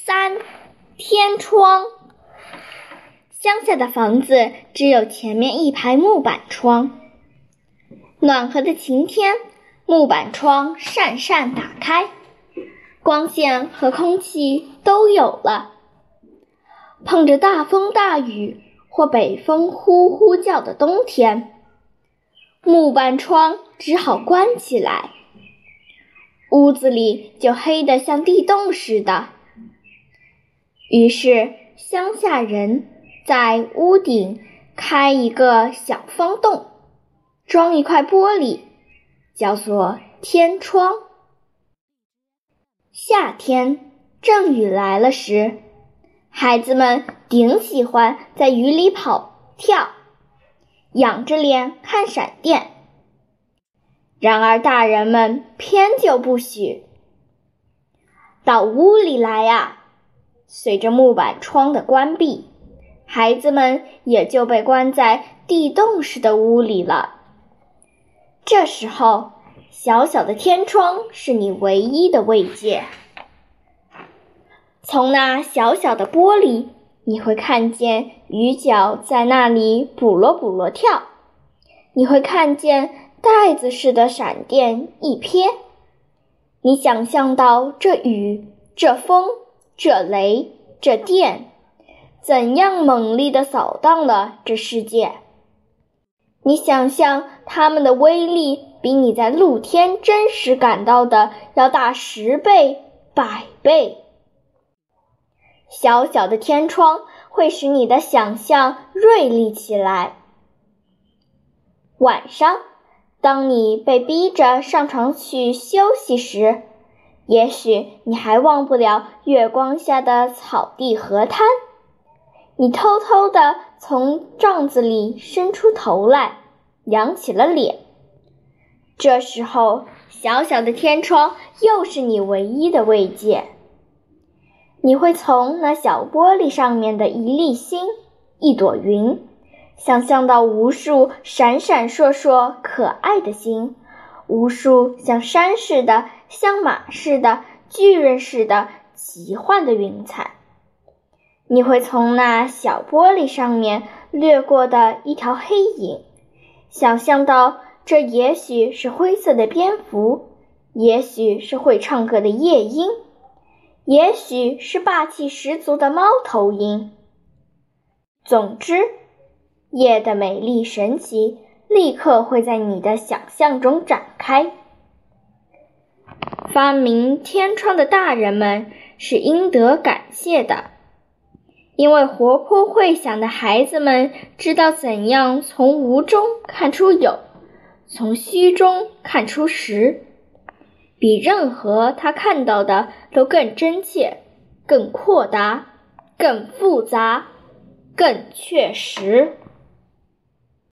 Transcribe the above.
三天窗。乡下的房子只有前面一排木板窗。暖和的晴天，木板窗扇扇打开，光线和空气都有了。碰着大风大雨或北风呼呼叫的冬天，木板窗只好关起来。屋子里就黑得像地洞似的。于是乡下人在屋顶开一个小方洞，装一块玻璃，叫做天窗。夏天阵雨来了时，孩子们顶喜欢在雨里跑跳，仰着脸看闪电。然而，大人们偏就不许。到屋里来呀！随着木板窗的关闭，孩子们也就被关在地洞似的屋里了。这时候，小小的天窗是你唯一的慰藉。从那小小的玻璃，你会看见鱼脚在那里卜罗卜罗跳，你会看见。袋子似的闪电一瞥，你想象到这雨、这风、这雷、这电，怎样猛烈地扫荡了这世界？你想象它们的威力比你在露天真实感到的要大十倍、百倍。小小的天窗会使你的想象锐利起来。晚上。当你被逼着上床去休息时，也许你还忘不了月光下的草地河滩。你偷偷地从帐子里伸出头来，仰起了脸。这时候，小小的天窗又是你唯一的慰藉。你会从那小玻璃上面的一粒星、一朵云。想象到无数闪闪烁烁可爱的星，无数像山似的、像马似的、巨人似的奇幻的云彩。你会从那小玻璃上面掠过的一条黑影，想象到这也许是灰色的蝙蝠，也许是会唱歌的夜莺，也许是霸气十足的猫头鹰。总之。夜的美丽神奇，立刻会在你的想象中展开。发明天窗的大人们是应得感谢的，因为活泼会想的孩子们知道怎样从无中看出有，从虚中看出实，比任何他看到的都更真切、更阔达、更复杂、更确实。